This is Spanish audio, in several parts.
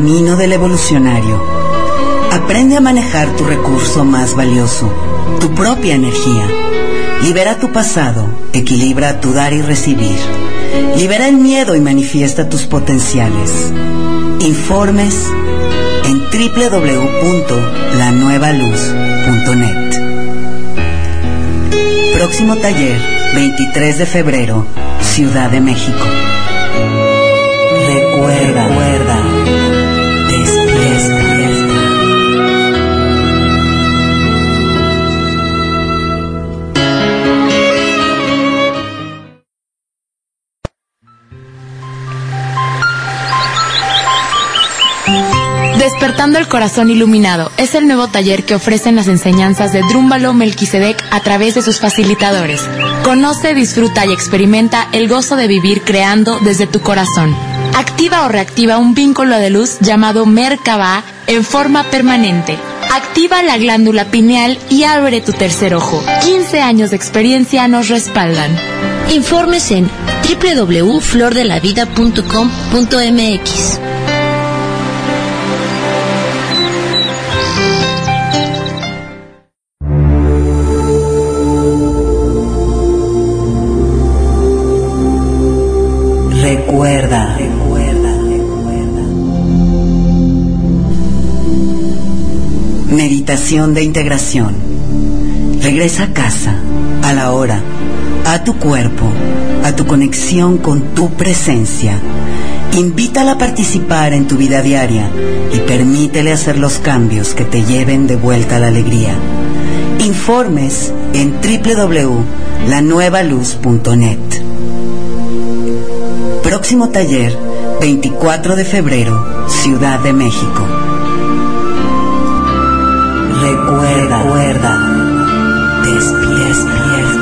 camino del evolucionario. Aprende a manejar tu recurso más valioso, tu propia energía. Libera tu pasado, equilibra tu dar y recibir. Libera el miedo y manifiesta tus potenciales. Informes en www.lanuevaluz.net. Próximo taller, 23 de febrero, Ciudad de México. Recuerda, Despertando el Corazón Iluminado es el nuevo taller que ofrecen las enseñanzas de Drúmbalo Melquisedec a través de sus facilitadores. Conoce, disfruta y experimenta el gozo de vivir creando desde tu corazón. Activa o reactiva un vínculo de luz llamado Merkaba en forma permanente. Activa la glándula pineal y abre tu tercer ojo. 15 años de experiencia nos respaldan. Informes en www.flordelavida.com.mx. De integración. Regresa a casa, a la hora, a tu cuerpo, a tu conexión con tu presencia. Invítala a participar en tu vida diaria y permítele hacer los cambios que te lleven de vuelta a la alegría. Informes en www.lanuevaluz.net. Próximo taller, 24 de febrero, Ciudad de México. Recuerda, recuerda, despierta.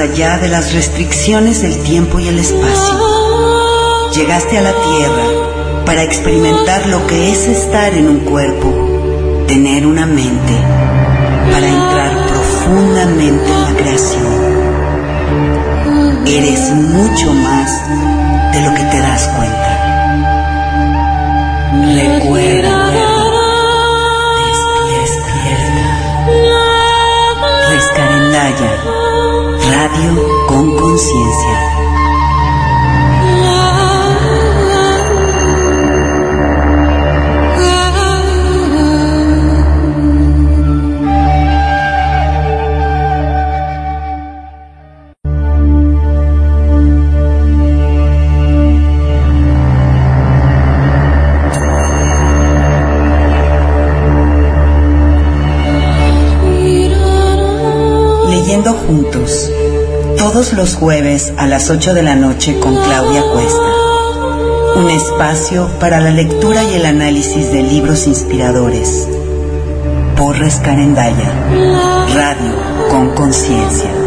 Allá de las restricciones del tiempo y el espacio. Llegaste a la Tierra para experimentar lo que es estar en un cuerpo, tener una mente, para entrar profundamente en la creación. Eres mucho más de lo que te das cuenta. Recuerda. Despierta. Rescarendaya. Radio con conciencia. Los jueves a las 8 de la noche con Claudia Cuesta. Un espacio para la lectura y el análisis de libros inspiradores. Porres Carendaya. Radio con conciencia.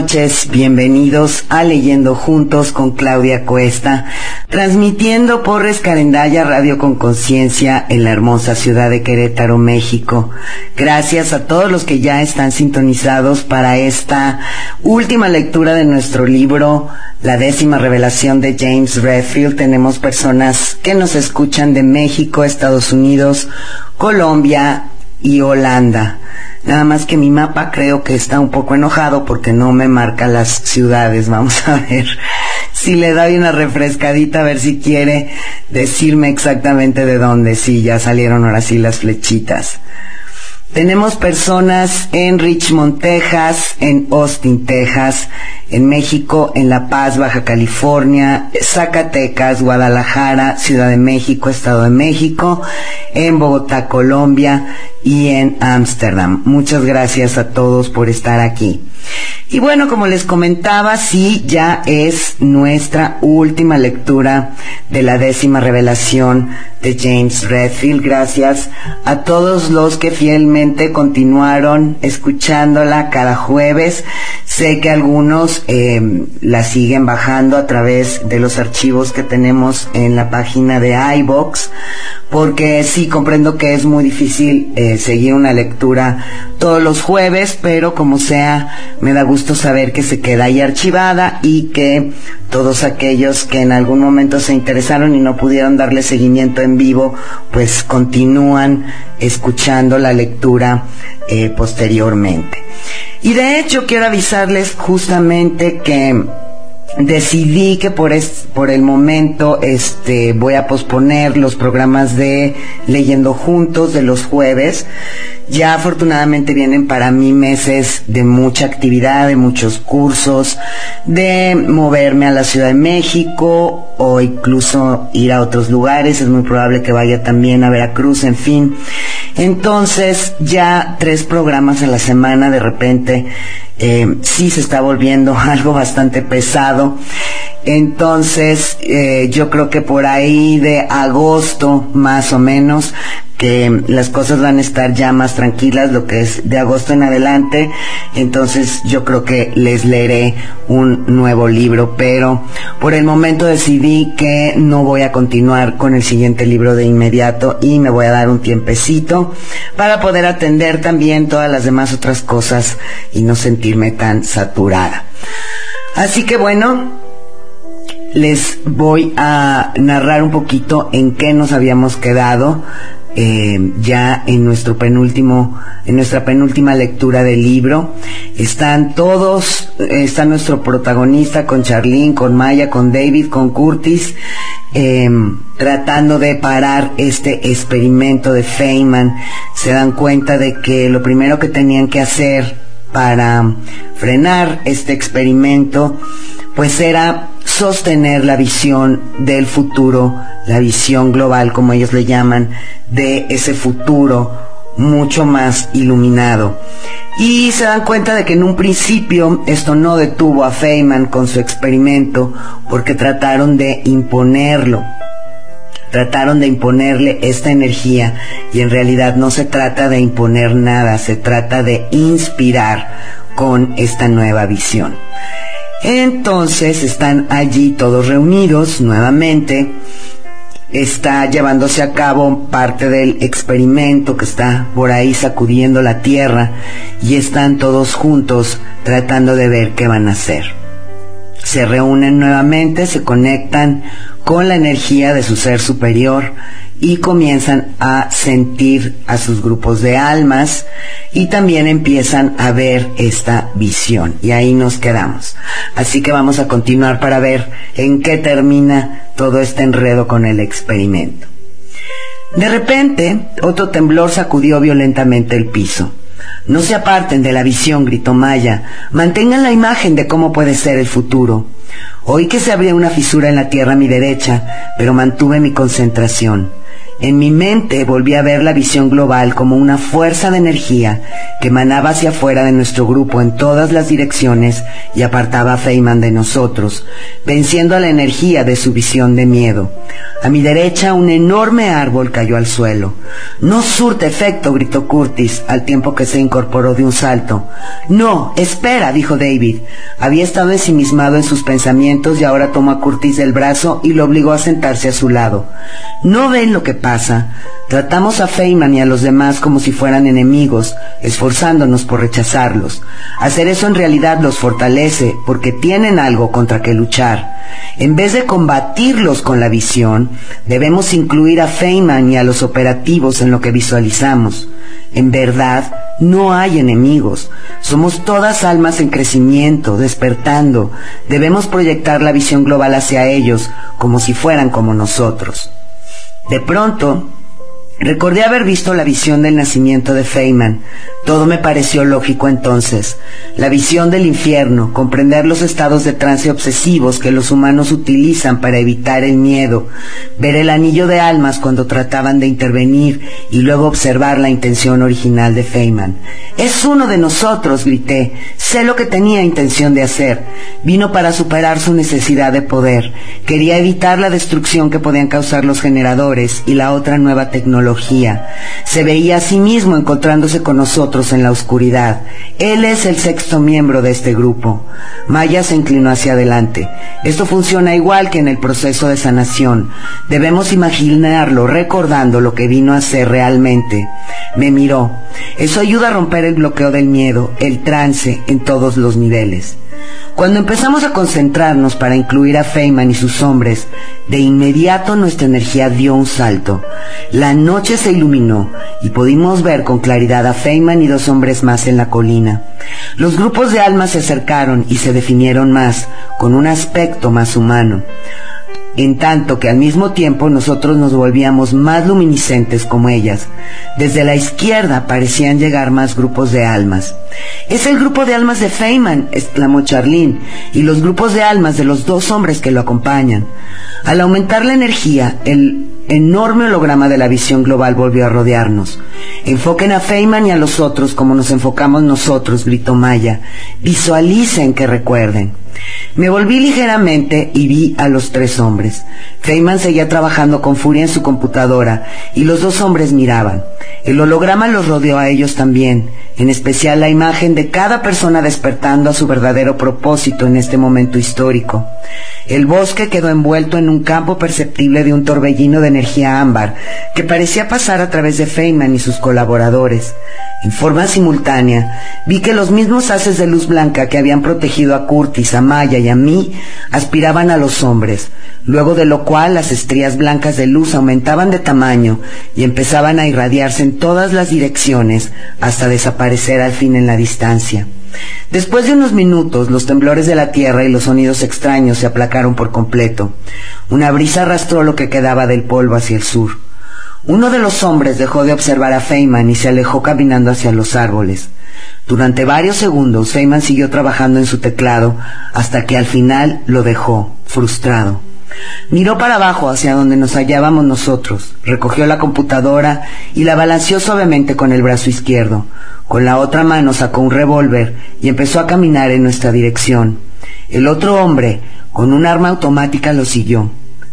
Noches, bienvenidos a Leyendo Juntos con Claudia Cuesta, transmitiendo por Rescarendaya Radio con Conciencia en la hermosa ciudad de Querétaro, México. Gracias a todos los que ya están sintonizados para esta última lectura de nuestro libro, La décima revelación de James Redfield. Tenemos personas que nos escuchan de México, Estados Unidos, Colombia y Holanda. Nada más que mi mapa creo que está un poco enojado porque no me marca las ciudades. Vamos a ver si le doy una refrescadita a ver si quiere decirme exactamente de dónde. Sí, ya salieron ahora sí las flechitas. Tenemos personas en Richmond, Texas, en Austin, Texas, en México, en La Paz, Baja California, Zacatecas, Guadalajara, Ciudad de México, Estado de México, en Bogotá, Colombia y en Ámsterdam. Muchas gracias a todos por estar aquí. Y bueno, como les comentaba, sí, ya es nuestra última lectura de la décima revelación de James Redfield. Gracias a todos los que fielmente continuaron escuchándola cada jueves. Sé que algunos eh, la siguen bajando a través de los archivos que tenemos en la página de iBox, porque sí comprendo que es muy difícil eh, seguir una lectura todos los jueves, pero como sea, me da gusto saber que se queda ahí archivada y que todos aquellos que en algún momento se interesaron y no pudieron darle seguimiento en vivo, pues continúan escuchando la lectura eh, posteriormente. Y de hecho quiero avisarles justamente que decidí que por, por el momento este, voy a posponer los programas de Leyendo Juntos de los jueves. Ya afortunadamente vienen para mí meses de mucha actividad, de muchos cursos, de moverme a la Ciudad de México o incluso ir a otros lugares. Es muy probable que vaya también a Veracruz, en fin. Entonces ya tres programas a la semana de repente eh, sí se está volviendo algo bastante pesado. Entonces, eh, yo creo que por ahí de agosto, más o menos, que las cosas van a estar ya más tranquilas, lo que es de agosto en adelante. Entonces, yo creo que les leeré un nuevo libro, pero por el momento decidí que no voy a continuar con el siguiente libro de inmediato y me voy a dar un tiempecito para poder atender también todas las demás otras cosas y no sentirme tan saturada. Así que bueno, les voy a narrar un poquito en qué nos habíamos quedado eh, ya en nuestro penúltimo, en nuestra penúltima lectura del libro. Están todos, está nuestro protagonista con Charlene, con Maya, con David, con Curtis, em, tratando de parar este experimento de Feynman. Se dan cuenta de que lo primero que tenían que hacer para frenar este experimento, pues era sostener la visión del futuro, la visión global, como ellos le llaman, de ese futuro mucho más iluminado. Y se dan cuenta de que en un principio esto no detuvo a Feynman con su experimento porque trataron de imponerlo. Trataron de imponerle esta energía y en realidad no se trata de imponer nada, se trata de inspirar con esta nueva visión. Entonces están allí todos reunidos nuevamente. Está llevándose a cabo parte del experimento que está por ahí sacudiendo la tierra y están todos juntos tratando de ver qué van a hacer. Se reúnen nuevamente, se conectan con la energía de su ser superior y comienzan a sentir a sus grupos de almas y también empiezan a ver esta visión. Y ahí nos quedamos. Así que vamos a continuar para ver en qué termina todo este enredo con el experimento. De repente, otro temblor sacudió violentamente el piso. No se aparten de la visión, gritó Maya. Mantengan la imagen de cómo puede ser el futuro. Oí que se abría una fisura en la tierra a mi derecha, pero mantuve mi concentración. En mi mente volví a ver la visión global como una fuerza de energía que emanaba hacia afuera de nuestro grupo en todas las direcciones y apartaba a Feynman de nosotros, venciendo a la energía de su visión de miedo. A mi derecha un enorme árbol cayó al suelo. No surte efecto, gritó Curtis al tiempo que se incorporó de un salto. No, espera, dijo David. Había estado ensimismado en sus pensamientos y ahora tomó a Curtis del brazo y lo obligó a sentarse a su lado. ¿No ven lo que pasa? Tratamos a Feynman y a los demás como si fueran enemigos, esforzándonos por rechazarlos. Hacer eso en realidad los fortalece porque tienen algo contra que luchar. En vez de combatirlos con la visión, debemos incluir a Feynman y a los operativos en lo que visualizamos. En verdad, no hay enemigos. Somos todas almas en crecimiento, despertando. Debemos proyectar la visión global hacia ellos como si fueran como nosotros. De pronto, recordé haber visto la visión del nacimiento de Feynman. Todo me pareció lógico entonces. La visión del infierno, comprender los estados de trance obsesivos que los humanos utilizan para evitar el miedo, ver el anillo de almas cuando trataban de intervenir y luego observar la intención original de Feynman. Es uno de nosotros, grité. Sé lo que tenía intención de hacer. Vino para superar su necesidad de poder. Quería evitar la destrucción que podían causar los generadores y la otra nueva Se veía a sí mismo encontrándose con nosotros en la oscuridad. Él es el sexto miembro de este grupo. Maya se inclinó hacia adelante. Esto funciona igual que en el proceso de sanación. Debemos imaginarlo recordando lo que vino a ser realmente. Me miró. Eso ayuda a romper el bloqueo del miedo, el trance en todos los niveles. Cuando empezamos a concentrarnos para incluir a Feynman y sus hombres, de inmediato nuestra energía dio un salto. La noche se iluminó y pudimos ver con claridad a Feynman y dos hombres más en la colina. Los grupos de almas se acercaron y se definieron más, con un aspecto más humano en tanto que al mismo tiempo nosotros nos volvíamos más luminiscentes como ellas. Desde la izquierda parecían llegar más grupos de almas. Es el grupo de almas de Feynman, exclamó Charlene, y los grupos de almas de los dos hombres que lo acompañan. Al aumentar la energía, el enorme holograma de la visión global volvió a rodearnos. Enfoquen a Feynman y a los otros como nos enfocamos nosotros, gritó Maya. Visualicen que recuerden. Me volví ligeramente y vi a los tres hombres. Feynman seguía trabajando con furia en su computadora y los dos hombres miraban. El holograma los rodeó a ellos también, en especial la imagen de cada persona despertando a su verdadero propósito en este momento histórico. El bosque quedó envuelto en un campo perceptible de un torbellino de energía ámbar que parecía pasar a través de Feynman y sus colaboradores. En forma simultánea, vi que los mismos haces de luz blanca que habían protegido a Curtis, a Maya y a mí aspiraban a los hombres, luego de lo cual las estrías blancas de luz aumentaban de tamaño y empezaban a irradiarse en todas las direcciones hasta desaparecer al fin en la distancia. Después de unos minutos, los temblores de la tierra y los sonidos extraños se aplacaron por completo. Una brisa arrastró lo que quedaba del polvo hacia el sur. Uno de los hombres dejó de observar a Feynman y se alejó caminando hacia los árboles. Durante varios segundos, Feynman siguió trabajando en su teclado hasta que al final lo dejó, frustrado. Miró para abajo hacia donde nos hallábamos nosotros, recogió la computadora y la balanceó suavemente con el brazo izquierdo. Con la otra mano sacó un revólver y empezó a caminar en nuestra dirección. El otro hombre, con un arma automática, lo siguió.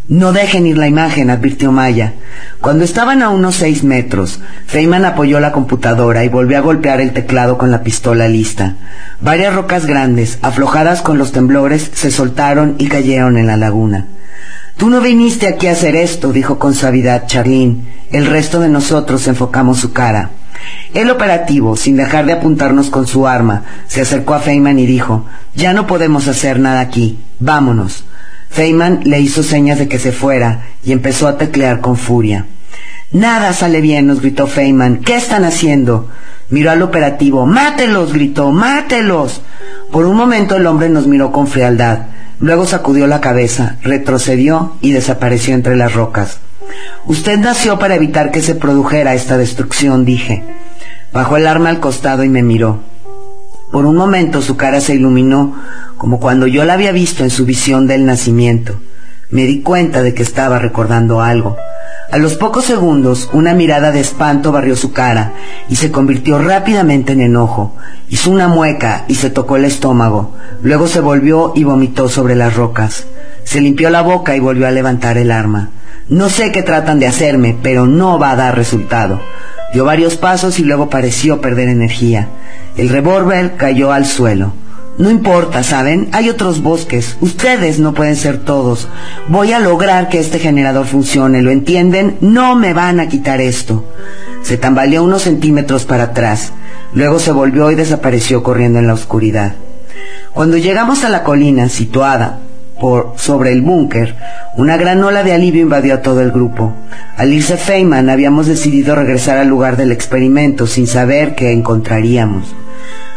No dejen ir la imagen, advirtió Maya. Cuando estaban a unos seis metros, Feynman apoyó la computadora y volvió a golpear el teclado con la pistola lista. Varias rocas grandes, aflojadas con los temblores, se soltaron y cayeron en la laguna. Tú no viniste aquí a hacer esto, dijo con suavidad Charlene. El resto de nosotros enfocamos su cara. El operativo, sin dejar de apuntarnos con su arma, se acercó a Feynman y dijo, Ya no podemos hacer nada aquí. Vámonos. Feynman le hizo señas de que se fuera y empezó a teclear con furia. Nada sale bien, nos gritó Feynman. ¿Qué están haciendo? Miró al operativo. ¡Mátelos! gritó. ¡Mátelos! Por un momento el hombre nos miró con frialdad. Luego sacudió la cabeza, retrocedió y desapareció entre las rocas. Usted nació para evitar que se produjera esta destrucción, dije. Bajó el arma al costado y me miró. Por un momento su cara se iluminó como cuando yo la había visto en su visión del nacimiento. Me di cuenta de que estaba recordando algo. A los pocos segundos, una mirada de espanto barrió su cara y se convirtió rápidamente en enojo. Hizo una mueca y se tocó el estómago. Luego se volvió y vomitó sobre las rocas. Se limpió la boca y volvió a levantar el arma. No sé qué tratan de hacerme, pero no va a dar resultado. Dio varios pasos y luego pareció perder energía. El revólver cayó al suelo. No importa, ¿saben? Hay otros bosques. Ustedes no pueden ser todos. Voy a lograr que este generador funcione. ¿Lo entienden? No me van a quitar esto. Se tambaleó unos centímetros para atrás. Luego se volvió y desapareció corriendo en la oscuridad. Cuando llegamos a la colina situada por sobre el búnker, una gran ola de alivio invadió a todo el grupo. Al irse Feynman habíamos decidido regresar al lugar del experimento sin saber qué encontraríamos.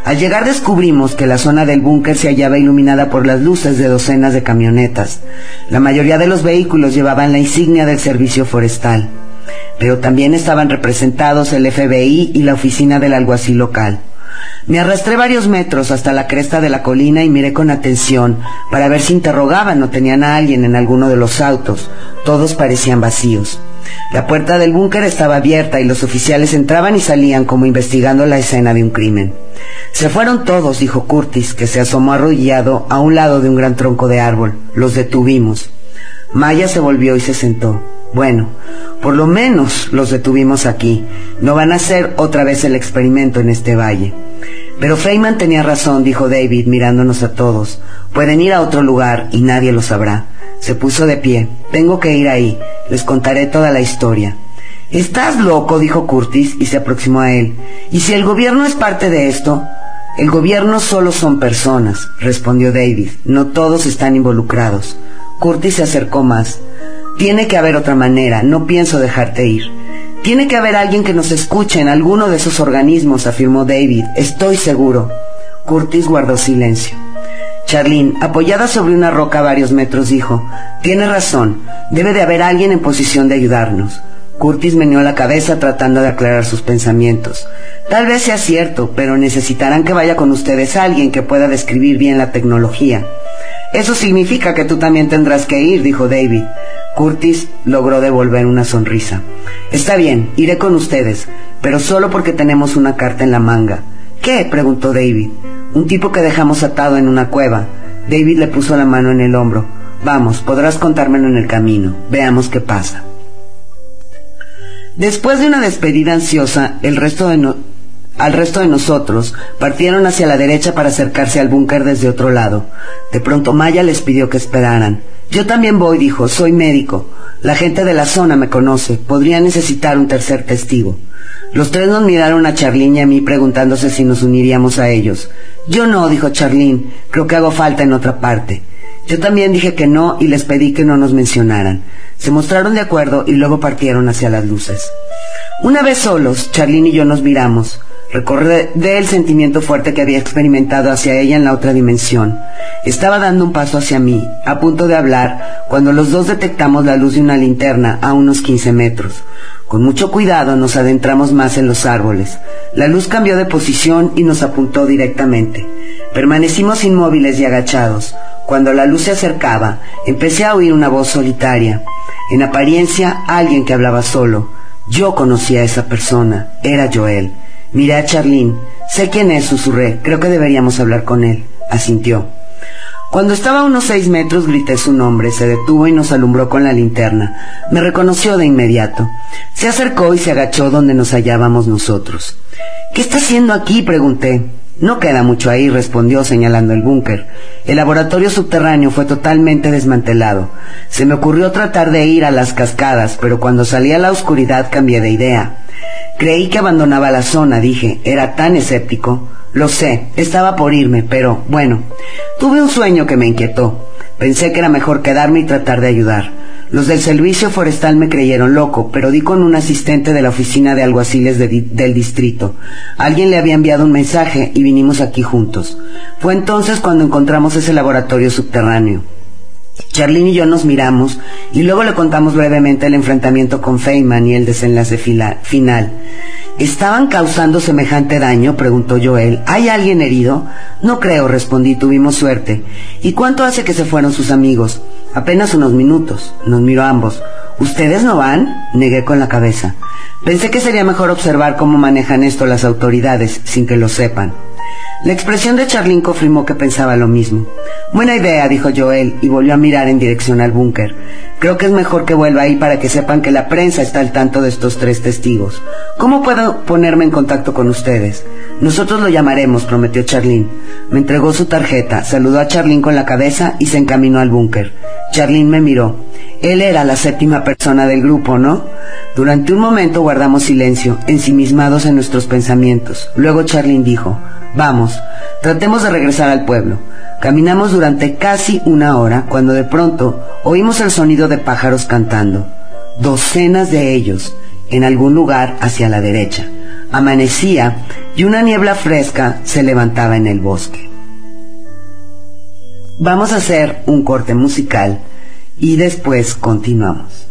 Al llegar descubrimos que la zona del búnker se hallaba iluminada por las luces de docenas de camionetas. La mayoría de los vehículos llevaban la insignia del servicio forestal. pero también estaban representados el FBI y la oficina del alguacil local. Me arrastré varios metros hasta la cresta de la colina y miré con atención para ver si interrogaban o tenían a alguien en alguno de los autos. Todos parecían vacíos. La puerta del búnker estaba abierta y los oficiales entraban y salían como investigando la escena de un crimen. Se fueron todos, dijo Curtis, que se asomó arrodillado a un lado de un gran tronco de árbol. Los detuvimos. Maya se volvió y se sentó. Bueno, por lo menos los detuvimos aquí. No van a hacer otra vez el experimento en este valle. Pero Feynman tenía razón, dijo David, mirándonos a todos. Pueden ir a otro lugar y nadie lo sabrá. Se puso de pie. Tengo que ir ahí. Les contaré toda la historia. Estás loco, dijo Curtis y se aproximó a él. ¿Y si el gobierno es parte de esto? El gobierno solo son personas, respondió David. No todos están involucrados. Curtis se acercó más. Tiene que haber otra manera. No pienso dejarte ir. Tiene que haber alguien que nos escuche en alguno de esos organismos, afirmó David. Estoy seguro. Curtis guardó silencio. Charlene, apoyada sobre una roca a varios metros, dijo, Tiene razón, debe de haber alguien en posición de ayudarnos. Curtis meneó la cabeza tratando de aclarar sus pensamientos. Tal vez sea cierto, pero necesitarán que vaya con ustedes alguien que pueda describir bien la tecnología. Eso significa que tú también tendrás que ir, dijo David. Curtis logró devolver una sonrisa. Está bien, iré con ustedes, pero solo porque tenemos una carta en la manga. ¿Qué? preguntó David. Un tipo que dejamos atado en una cueva. David le puso la mano en el hombro. Vamos, podrás contármelo en el camino. Veamos qué pasa. Después de una despedida ansiosa, el resto de al resto de nosotros partieron hacia la derecha para acercarse al búnker desde otro lado. De pronto Maya les pidió que esperaran. Yo también voy, dijo, soy médico. La gente de la zona me conoce. Podría necesitar un tercer testigo. Los tres nos miraron a Charlene y a mí preguntándose si nos uniríamos a ellos. Yo no, dijo Charlene. Creo que hago falta en otra parte. Yo también dije que no y les pedí que no nos mencionaran. Se mostraron de acuerdo y luego partieron hacia las luces. Una vez solos, Charlene y yo nos miramos. Recordé el sentimiento fuerte que había experimentado hacia ella en la otra dimensión. Estaba dando un paso hacia mí, a punto de hablar, cuando los dos detectamos la luz de una linterna a unos 15 metros. Con mucho cuidado nos adentramos más en los árboles. La luz cambió de posición y nos apuntó directamente. Permanecimos inmóviles y agachados. Cuando la luz se acercaba, empecé a oír una voz solitaria. En apariencia, alguien que hablaba solo. Yo conocía a esa persona. Era Joel. Miré a Charlene. Sé quién es, susurré. Creo que deberíamos hablar con él. Asintió. Cuando estaba a unos seis metros grité su nombre, se detuvo y nos alumbró con la linterna. Me reconoció de inmediato. Se acercó y se agachó donde nos hallábamos nosotros. ¿Qué está haciendo aquí? pregunté. No queda mucho ahí, respondió señalando el búnker. El laboratorio subterráneo fue totalmente desmantelado. Se me ocurrió tratar de ir a las cascadas, pero cuando salí a la oscuridad cambié de idea. Creí que abandonaba la zona, dije, era tan escéptico. Lo sé, estaba por irme, pero bueno, tuve un sueño que me inquietó. Pensé que era mejor quedarme y tratar de ayudar. Los del servicio forestal me creyeron loco, pero di con un asistente de la oficina de alguaciles del distrito. Alguien le había enviado un mensaje y vinimos aquí juntos. Fue entonces cuando encontramos ese laboratorio subterráneo. Charlene y yo nos miramos y luego le contamos brevemente el enfrentamiento con Feynman y el desenlace final. ¿Estaban causando semejante daño? preguntó Joel. ¿Hay alguien herido? No creo, respondí, tuvimos suerte. ¿Y cuánto hace que se fueron sus amigos? Apenas unos minutos. Nos miró ambos. ¿Ustedes no van? Negué con la cabeza. Pensé que sería mejor observar cómo manejan esto las autoridades, sin que lo sepan. La expresión de Charlín confirmó que pensaba lo mismo. Buena idea, dijo Joel, y volvió a mirar en dirección al búnker. Creo que es mejor que vuelva ahí para que sepan que la prensa está al tanto de estos tres testigos. ¿Cómo puedo ponerme en contacto con ustedes? Nosotros lo llamaremos, prometió Charlín. Me entregó su tarjeta, saludó a Charlín con la cabeza y se encaminó al búnker. Charlín me miró. Él era la séptima persona del grupo, ¿no? Durante un momento guardamos silencio, ensimismados en nuestros pensamientos. Luego Charlín dijo, Vamos, tratemos de regresar al pueblo. Caminamos durante casi una hora cuando de pronto oímos el sonido de pájaros cantando. Docenas de ellos, en algún lugar hacia la derecha. Amanecía y una niebla fresca se levantaba en el bosque. Vamos a hacer un corte musical y después continuamos.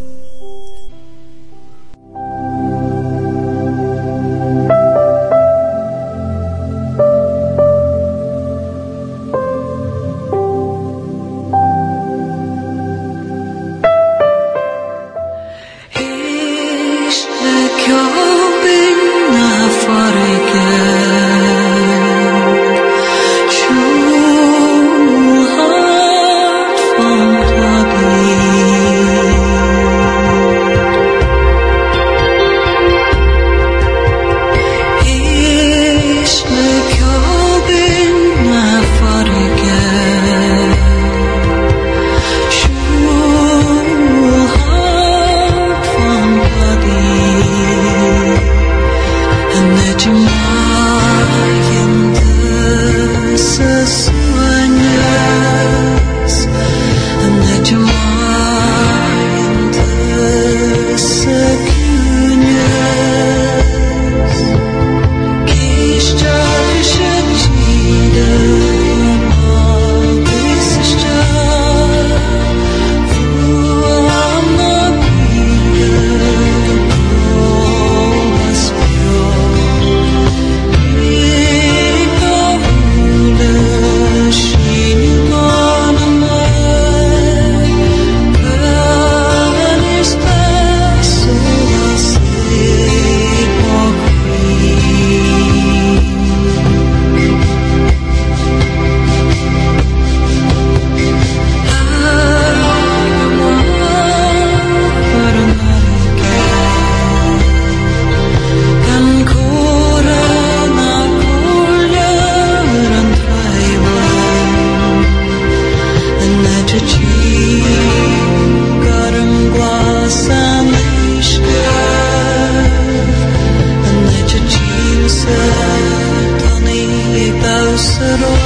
る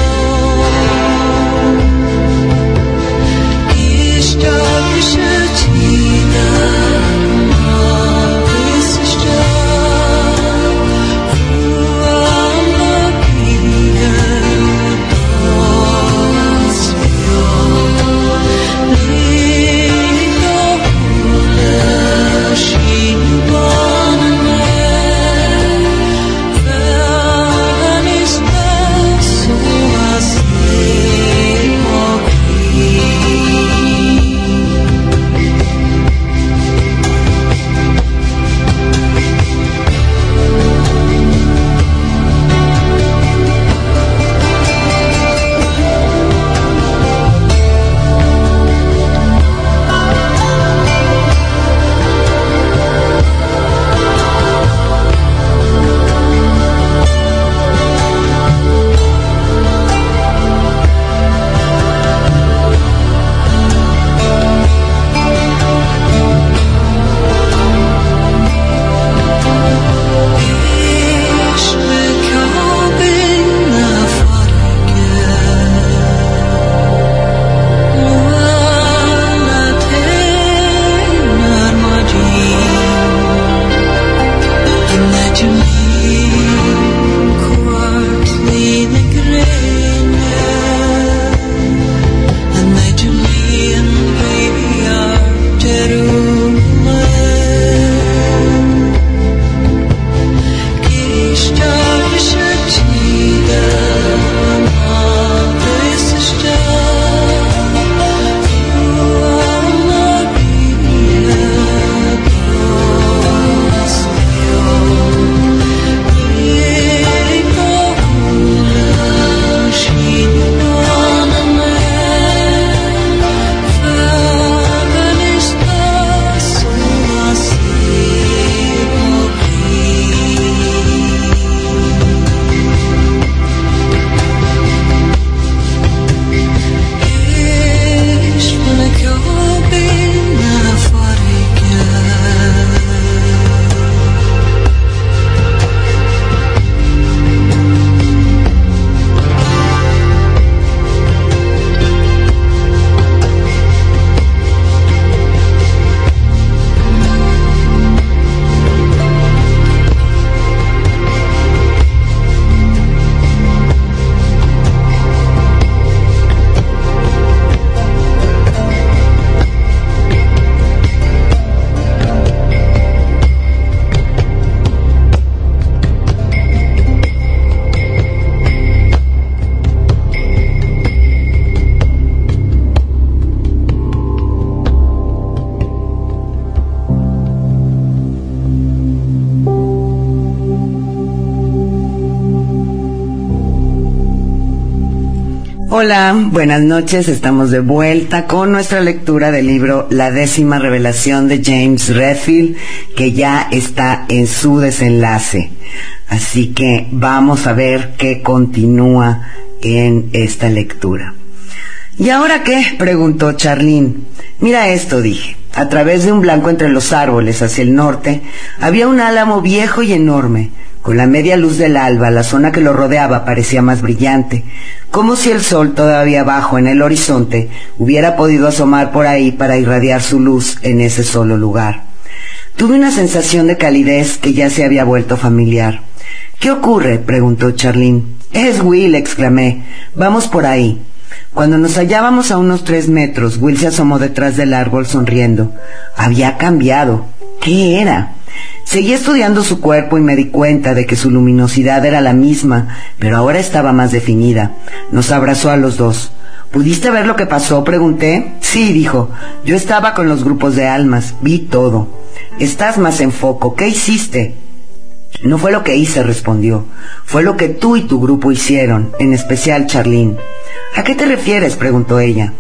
Hola, buenas noches. Estamos de vuelta con nuestra lectura del libro La décima revelación de James Redfield, que ya está en su desenlace. Así que vamos a ver qué continúa en esta lectura. ¿Y ahora qué? preguntó Charlene. Mira esto, dije. A través de un blanco entre los árboles hacia el norte había un álamo viejo y enorme con la media luz del alba, la zona que lo rodeaba parecía más brillante, como si el sol todavía bajo en el horizonte hubiera podido asomar por ahí para irradiar su luz en ese solo lugar. Tuve una sensación de calidez que ya se había vuelto familiar. ¿Qué ocurre? preguntó Charlene. Es Will, exclamé. Vamos por ahí. Cuando nos hallábamos a unos tres metros, Will se asomó detrás del árbol sonriendo. Había cambiado. ¿Qué era? Seguí estudiando su cuerpo y me di cuenta de que su luminosidad era la misma, pero ahora estaba más definida. Nos abrazó a los dos. ¿Pudiste ver lo que pasó? pregunté. Sí, dijo. Yo estaba con los grupos de almas. Vi todo. Estás más en foco. ¿Qué hiciste? No fue lo que hice, respondió. Fue lo que tú y tu grupo hicieron, en especial Charlene. ¿A qué te refieres? preguntó ella.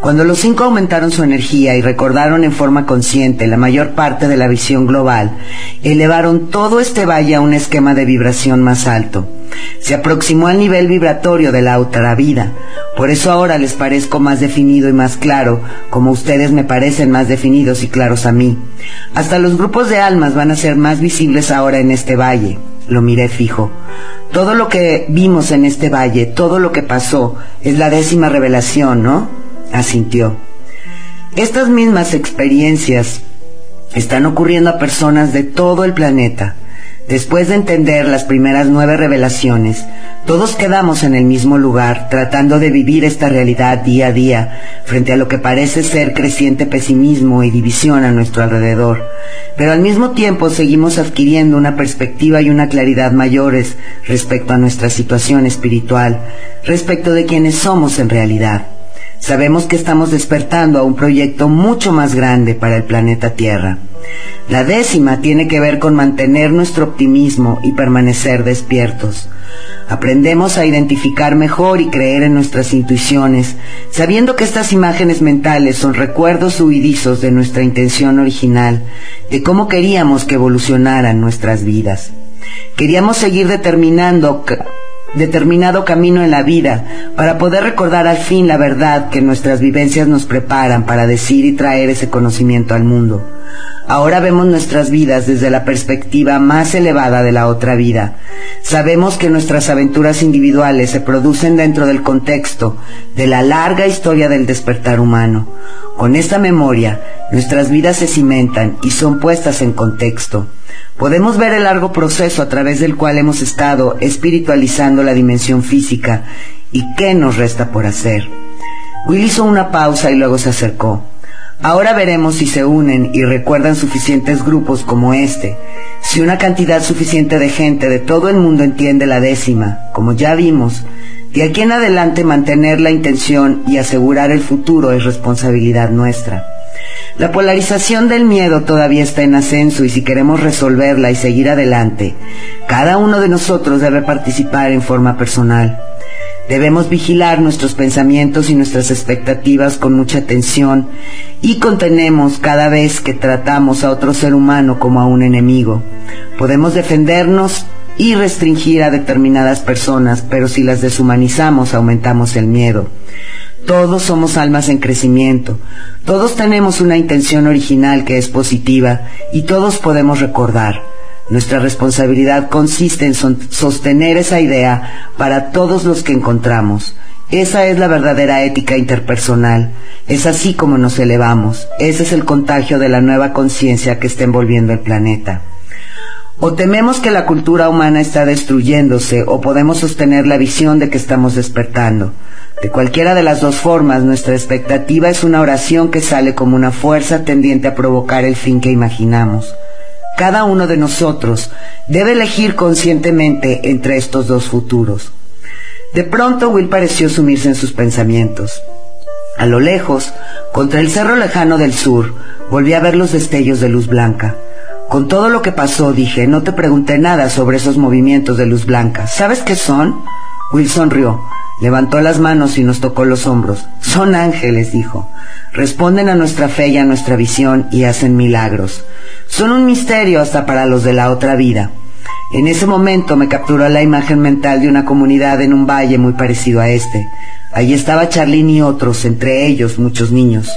Cuando los cinco aumentaron su energía y recordaron en forma consciente la mayor parte de la visión global, elevaron todo este valle a un esquema de vibración más alto. Se aproximó al nivel vibratorio de la otra vida. Por eso ahora les parezco más definido y más claro, como ustedes me parecen más definidos y claros a mí. Hasta los grupos de almas van a ser más visibles ahora en este valle. Lo miré fijo. Todo lo que vimos en este valle, todo lo que pasó, es la décima revelación, ¿no? Asintió. Estas mismas experiencias están ocurriendo a personas de todo el planeta. Después de entender las primeras nueve revelaciones, todos quedamos en el mismo lugar tratando de vivir esta realidad día a día frente a lo que parece ser creciente pesimismo y división a nuestro alrededor. Pero al mismo tiempo seguimos adquiriendo una perspectiva y una claridad mayores respecto a nuestra situación espiritual, respecto de quienes somos en realidad. Sabemos que estamos despertando a un proyecto mucho más grande para el planeta Tierra. La décima tiene que ver con mantener nuestro optimismo y permanecer despiertos. Aprendemos a identificar mejor y creer en nuestras intuiciones, sabiendo que estas imágenes mentales son recuerdos huidizos de nuestra intención original, de cómo queríamos que evolucionaran nuestras vidas. Queríamos seguir determinando determinado camino en la vida para poder recordar al fin la verdad que nuestras vivencias nos preparan para decir y traer ese conocimiento al mundo. Ahora vemos nuestras vidas desde la perspectiva más elevada de la otra vida. Sabemos que nuestras aventuras individuales se producen dentro del contexto de la larga historia del despertar humano. Con esta memoria, nuestras vidas se cimentan y son puestas en contexto. Podemos ver el largo proceso a través del cual hemos estado espiritualizando la dimensión física y qué nos resta por hacer. Will hizo una pausa y luego se acercó. Ahora veremos si se unen y recuerdan suficientes grupos como este, si una cantidad suficiente de gente de todo el mundo entiende la décima, como ya vimos, de aquí en adelante mantener la intención y asegurar el futuro es responsabilidad nuestra. La polarización del miedo todavía está en ascenso y si queremos resolverla y seguir adelante, cada uno de nosotros debe participar en forma personal. Debemos vigilar nuestros pensamientos y nuestras expectativas con mucha atención y contenemos cada vez que tratamos a otro ser humano como a un enemigo. Podemos defendernos y restringir a determinadas personas, pero si las deshumanizamos aumentamos el miedo. Todos somos almas en crecimiento, todos tenemos una intención original que es positiva y todos podemos recordar. Nuestra responsabilidad consiste en sostener esa idea para todos los que encontramos. Esa es la verdadera ética interpersonal. Es así como nos elevamos. Ese es el contagio de la nueva conciencia que está envolviendo el planeta. O tememos que la cultura humana está destruyéndose o podemos sostener la visión de que estamos despertando. De cualquiera de las dos formas, nuestra expectativa es una oración que sale como una fuerza tendiente a provocar el fin que imaginamos. Cada uno de nosotros debe elegir conscientemente entre estos dos futuros. De pronto Will pareció sumirse en sus pensamientos. A lo lejos, contra el cerro lejano del sur, volví a ver los destellos de luz blanca. Con todo lo que pasó, dije, no te pregunté nada sobre esos movimientos de luz blanca. ¿Sabes qué son? Will sonrió, levantó las manos y nos tocó los hombros. Son ángeles, dijo. Responden a nuestra fe y a nuestra visión y hacen milagros son un misterio hasta para los de la otra vida. En ese momento me capturó la imagen mental de una comunidad en un valle muy parecido a este. Allí estaba Charlene y otros, entre ellos muchos niños.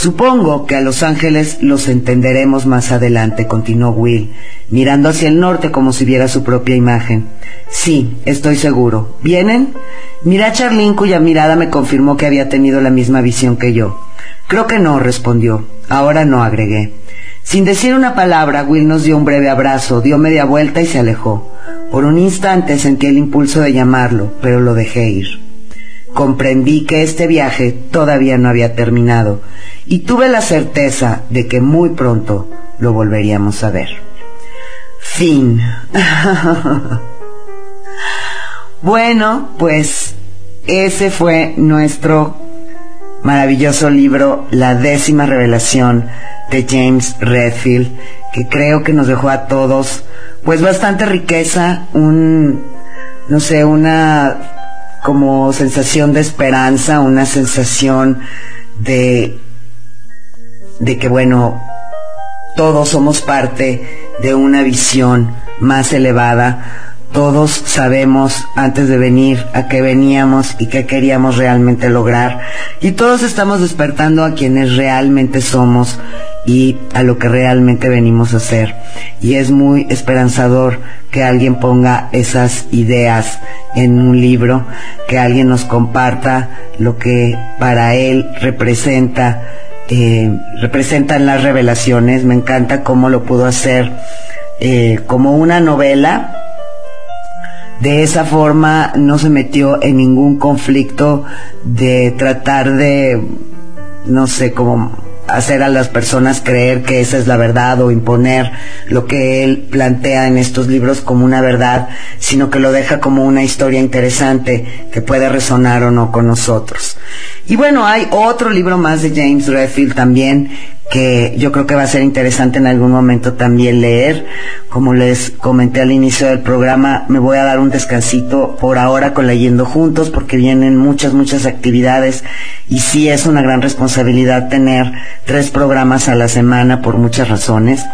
Supongo que a los ángeles los entenderemos más adelante, continuó Will, mirando hacia el norte como si viera su propia imagen. Sí, estoy seguro. ¿Vienen? Miré a Charlene cuya mirada me confirmó que había tenido la misma visión que yo. Creo que no, respondió. Ahora no, agregué. Sin decir una palabra, Will nos dio un breve abrazo, dio media vuelta y se alejó. Por un instante sentí el impulso de llamarlo, pero lo dejé ir. Comprendí que este viaje todavía no había terminado y tuve la certeza de que muy pronto lo volveríamos a ver. Fin. bueno, pues ese fue nuestro maravilloso libro, La décima revelación de James Redfield, que creo que nos dejó a todos pues bastante riqueza, un, no sé, una como sensación de esperanza, una sensación de, de que bueno, todos somos parte de una visión más elevada, todos sabemos antes de venir a qué veníamos y qué queríamos realmente lograr. Y todos estamos despertando a quienes realmente somos y a lo que realmente venimos a hacer. Y es muy esperanzador que alguien ponga esas ideas en un libro, que alguien nos comparta lo que para él representa, eh, representan las revelaciones. Me encanta cómo lo pudo hacer eh, como una novela de esa forma no se metió en ningún conflicto de tratar de, no sé, como hacer a las personas creer que esa es la verdad o imponer lo que él plantea en estos libros como una verdad, sino que lo deja como una historia interesante que puede resonar o no con nosotros. Y bueno, hay otro libro más de James Redfield también que yo creo que va a ser interesante en algún momento también leer. Como les comenté al inicio del programa, me voy a dar un descansito por ahora con Leyendo Juntos porque vienen muchas, muchas actividades y sí es una gran responsabilidad tener tres programas a la semana por muchas razones.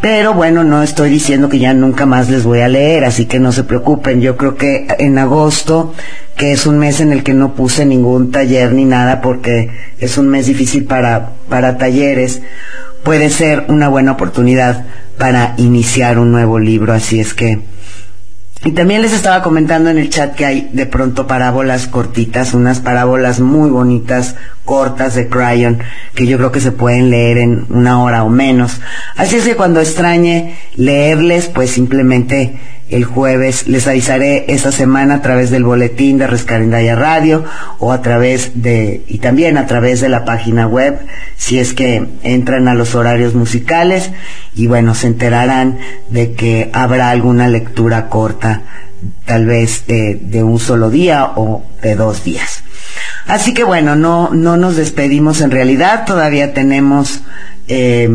Pero bueno, no estoy diciendo que ya nunca más les voy a leer, así que no se preocupen. Yo creo que en agosto que es un mes en el que no puse ningún taller ni nada porque es un mes difícil para, para talleres, puede ser una buena oportunidad para iniciar un nuevo libro. Así es que y también les estaba comentando en el chat que hay de pronto parábolas cortitas, unas parábolas muy bonitas, cortas de Cryon, que yo creo que se pueden leer en una hora o menos. Así es que cuando extrañe leerles, pues simplemente el jueves les avisaré esta semana a través del boletín de Rescarendaya Radio o a través de, y también a través de la página web, si es que entran a los horarios musicales y bueno, se enterarán de que habrá alguna lectura corta, tal vez de, un solo día o de dos días. Así que bueno, no, no nos despedimos en realidad, todavía tenemos eh,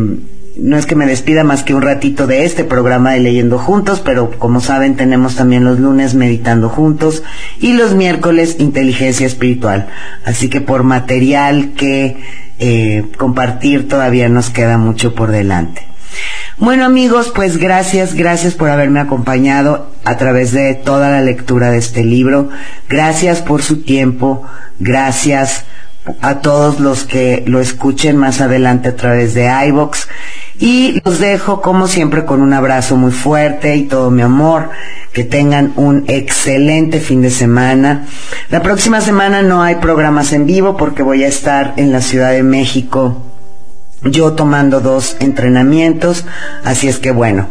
no es que me despida más que un ratito de este programa de Leyendo Juntos, pero como saben tenemos también los lunes Meditando Juntos y los miércoles Inteligencia Espiritual. Así que por material que eh, compartir todavía nos queda mucho por delante. Bueno amigos, pues gracias, gracias por haberme acompañado a través de toda la lectura de este libro. Gracias por su tiempo, gracias a todos los que lo escuchen más adelante a través de iVox. Y los dejo como siempre con un abrazo muy fuerte y todo mi amor. Que tengan un excelente fin de semana. La próxima semana no hay programas en vivo porque voy a estar en la Ciudad de México yo tomando dos entrenamientos, así es que bueno,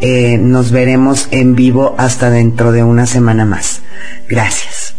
eh, nos veremos en vivo hasta dentro de una semana más. Gracias.